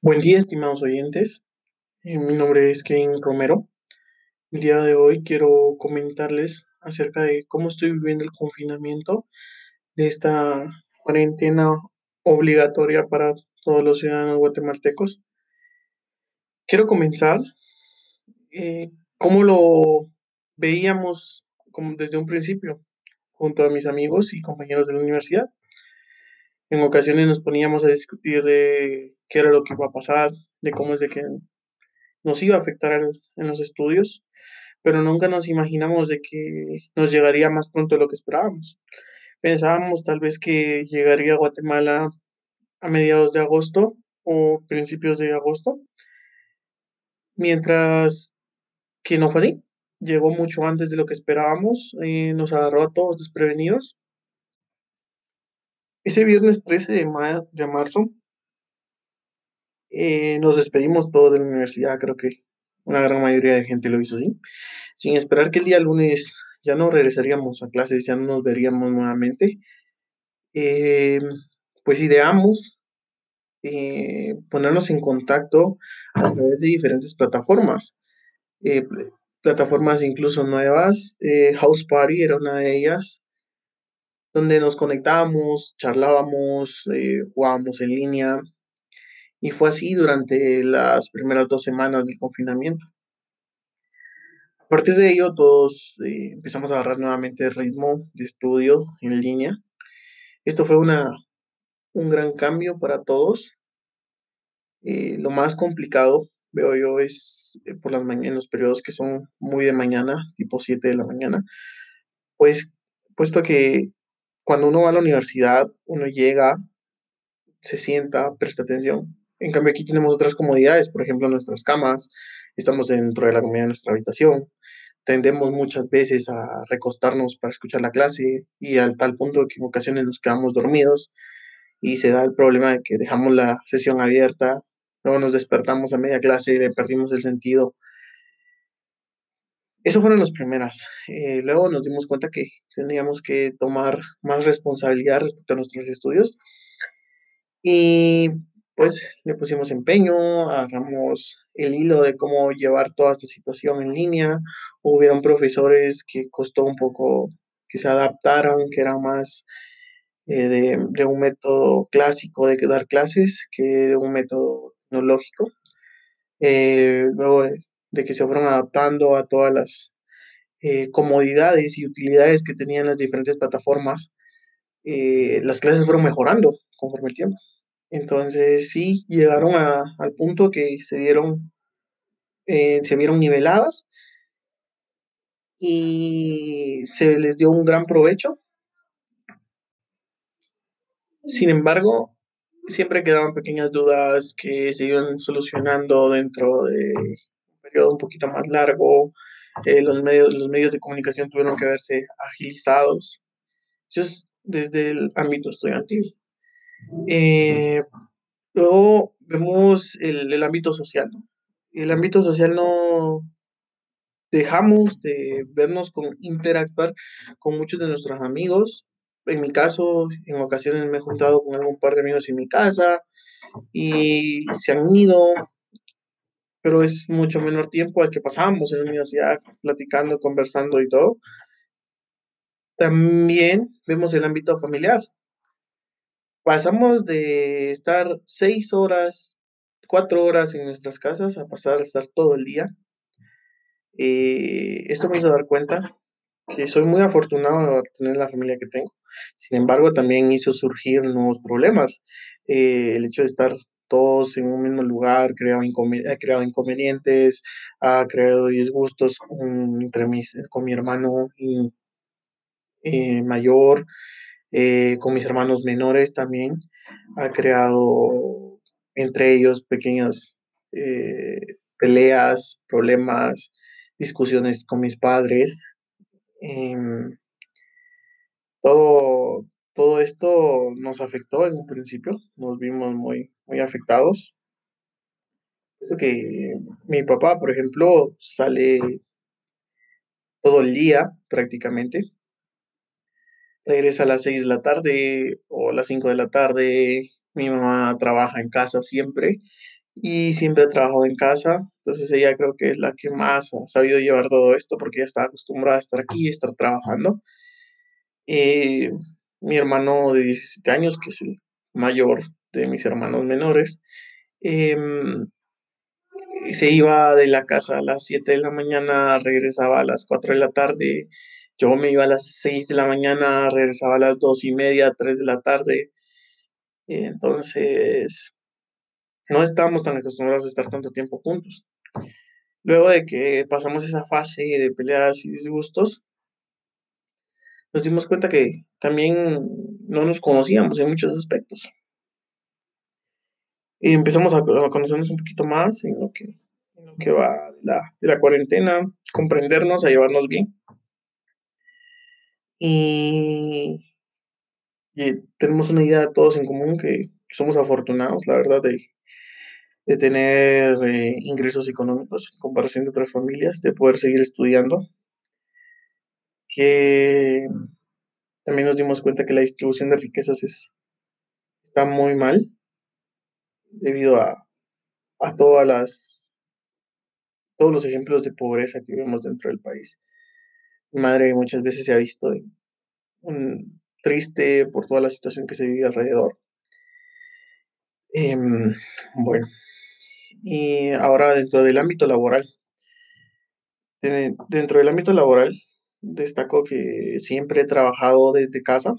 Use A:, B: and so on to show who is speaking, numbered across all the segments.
A: Buen día, estimados oyentes. Eh, mi nombre es Kevin Romero. El día de hoy quiero comentarles acerca de cómo estoy viviendo el confinamiento de esta cuarentena obligatoria para todos los ciudadanos guatemaltecos. Quiero comenzar eh, cómo lo veíamos desde un principio junto a mis amigos y compañeros de la universidad. En ocasiones nos poníamos a discutir de qué era lo que iba a pasar, de cómo es de que nos iba a afectar en los estudios, pero nunca nos imaginamos de que nos llegaría más pronto de lo que esperábamos. Pensábamos tal vez que llegaría a Guatemala a mediados de agosto o principios de agosto, mientras que no fue así. Llegó mucho antes de lo que esperábamos, y nos agarró a todos desprevenidos. Ese viernes 13 de, de marzo eh, nos despedimos todos de la universidad, creo que una gran mayoría de gente lo hizo así, sin esperar que el día lunes ya no regresaríamos a clases, ya no nos veríamos nuevamente. Eh, pues ideamos eh, ponernos en contacto a través de diferentes plataformas, plataformas incluso nuevas, House Party era una de ellas, donde nos conectábamos, charlábamos, jugábamos en línea, y fue así durante las primeras dos semanas del confinamiento. A partir de ello, todos eh, empezamos a agarrar nuevamente el ritmo de estudio en línea. Esto fue una, un gran cambio para todos. Eh, lo más complicado, veo yo, es eh, por las mañanas, los periodos que son muy de mañana, tipo 7 de la mañana, pues puesto que cuando uno va a la universidad, uno llega, se sienta, presta atención, en cambio, aquí tenemos otras comodidades, por ejemplo, nuestras camas, estamos dentro de la comodidad de nuestra habitación, tendemos muchas veces a recostarnos para escuchar la clase y al tal punto que en ocasiones nos quedamos dormidos y se da el problema de que dejamos la sesión abierta, luego nos despertamos a media clase y le perdimos el sentido. Eso fueron las primeras. Eh, luego nos dimos cuenta que teníamos que tomar más responsabilidad respecto a nuestros estudios. Y pues le pusimos empeño, agarramos el hilo de cómo llevar toda esta situación en línea. Hubieron profesores que costó un poco que se adaptaran, que eran más eh, de, un método clásico de dar clases que de un método tecnológico. Eh, luego de, que se fueron adaptando a todas las eh, comodidades y utilidades que tenían las diferentes plataformas, las clases fueron mejorando conforme el tiempo. Entonces sí, llegaron al punto que se dieron, eh, se vieron niveladas y se les dio un gran provecho. Sin embargo, siempre quedaban pequeñas dudas que se iban solucionando dentro de periodo un poquito más largo. Eh, los, medios, los medios de comunicación tuvieron que verse agilizados. Eso es desde el ámbito estudiantil. Eh, luego vemos el, ámbito social. El ámbito social no dejamos de vernos con interactuar con muchos de nuestros amigos. En mi caso, en ocasiones me he juntado con algún par de amigos en mi casa y se han ido, pero es mucho menor tiempo al que pasamos en la universidad platicando, conversando y todo. También vemos el ámbito familiar pasamos de estar seis horas, cuatro horas en nuestras casas a pasar a estar todo el día. Eh, esto me hizo dar cuenta que soy muy afortunado de tener la familia que tengo. Sin embargo, también hizo surgir nuevos problemas. Eh, el hecho de estar todos en un mismo lugar creado ha creado inconvenientes, ha creado disgustos entre mis, con mi hermano eh, mayor, eh, con mis hermanos menores también. Ha creado entre ellos pequeñas eh, peleas, problemas, discusiones con mis padres. Em, todo, todo esto nos afectó en un principio, nos vimos muy, muy afectados. Esto que mi papá, por ejemplo, sale todo el día prácticamente regresa a las 6 de la tarde o a las 5 de la tarde. Mi mamá trabaja en casa siempre y siempre ha trabajado en casa, entonces ella creo que es la que más ha sabido llevar todo esto porque ella está acostumbrada a estar aquí, a estar trabajando. Eh, mi hermano de 17 años, que es el mayor de mis hermanos menores, em, se iba de la casa a las 7 de la mañana, regresaba a las 4 de la tarde, yo me iba a las 6 de la mañana, regresaba a las 2 y media, 3 de la tarde, entonces no estábamos tan acostumbrados a estar tanto tiempo juntos. Luego de que pasamos esa fase de peleas y disgustos, nos dimos cuenta que también no nos conocíamos en muchos aspectos. Y empezamos a, conocernos un poquito más en lo que, que va de la, de la cuarentena, comprendernos, a llevarnos bien. Y, tenemos una idea todos en común que, somos afortunados, la verdad, de, de tener eh, ingresos económicos en comparación de otras familias, de poder seguir estudiando. Que también nos dimos cuenta que la distribución de riquezas es, está muy mal debido a, todas las todos los ejemplos de pobreza que vemos dentro del país. Mi madre muchas veces se ha visto triste por toda la situación que se vive alrededor. Em, bueno, y ahora dentro del ámbito laboral. Dentro del ámbito laboral, destaco que siempre he trabajado desde casa,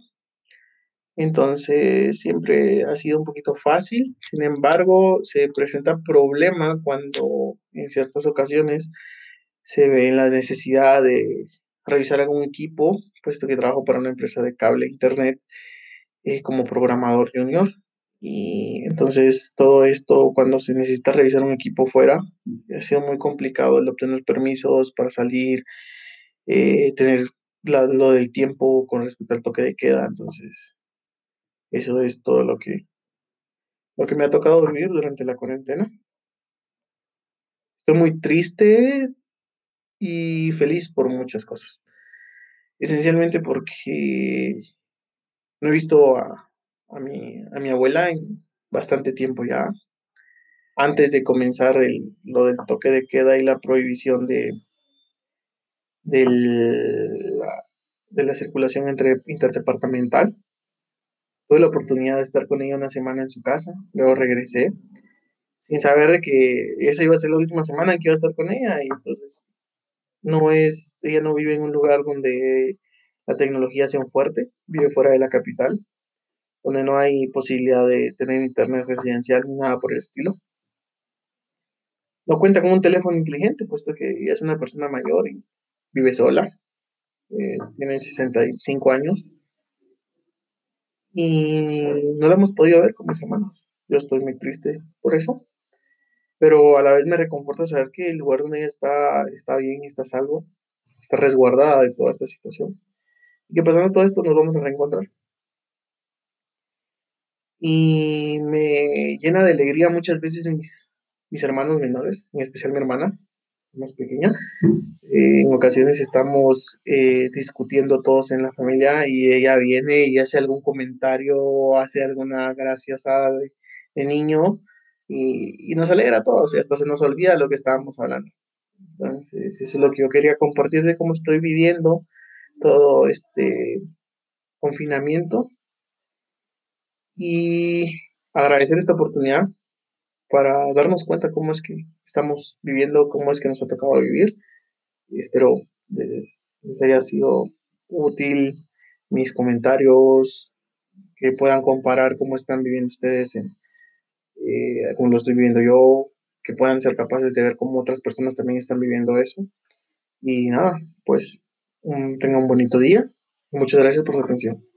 A: entonces siempre ha sido un poquito fácil, sin embargo se presenta problema cuando en ciertas ocasiones se ve la necesidad de revisar algún equipo, puesto que trabajo para una empresa de cable e internet eh, como programador junior. Y entonces todo esto, cuando se necesita revisar un equipo fuera, ha sido muy complicado el obtener permisos para salir, eh, tener lo del tiempo con respecto al toque de queda. Entonces, eso es todo lo que, lo que me ha tocado vivir durante la cuarentena. Estoy muy triste y feliz por muchas cosas. Esencialmente porque no he visto a, a, mi, a mi abuela en bastante tiempo ya. Antes de comenzar el, lo del toque de queda y la prohibición de, del, de la circulación entre interdepartamental. Tuve la oportunidad de estar con ella una semana en su casa, luego regresé, sin saber de que esa iba a ser la última semana que iba a estar con ella, y entonces no es, ella no vive en un lugar donde la tecnología sea fuerte, vive fuera de la capital, donde no hay posibilidad de tener internet residencial ni nada por el estilo. No cuenta con un teléfono inteligente, puesto que ella es una persona mayor y vive sola, eh, tiene 65 años y no la hemos podido ver con mis hermanos. Yo estoy muy triste por eso, pero a la vez me reconforta saber que el lugar donde ella está está bien, está salvo, está resguardada de toda esta situación y que pasando todo esto nos vamos a reencontrar. Y me llena de alegría muchas veces mis, mis hermanos menores, en especial mi hermana, más pequeña. Eh, en ocasiones estamos eh, discutiendo todos en la familia y ella viene y hace algún comentario, hace alguna graciosa de, niño y, nos alegra a todos y hasta se nos olvida lo que estábamos hablando. Entonces, eso es lo que yo quería compartir de cómo estoy viviendo todo este confinamiento y agradecer esta oportunidad para darnos cuenta cómo es que estamos viviendo, cómo es que nos ha tocado vivir. Espero les, haya sido útil mis comentarios, que puedan comparar cómo están viviendo ustedes, en, eh, cómo lo estoy viviendo yo, que puedan ser capaces de ver cómo otras personas también están viviendo eso. Y nada, pues tengan un bonito día. Muchas gracias por su atención.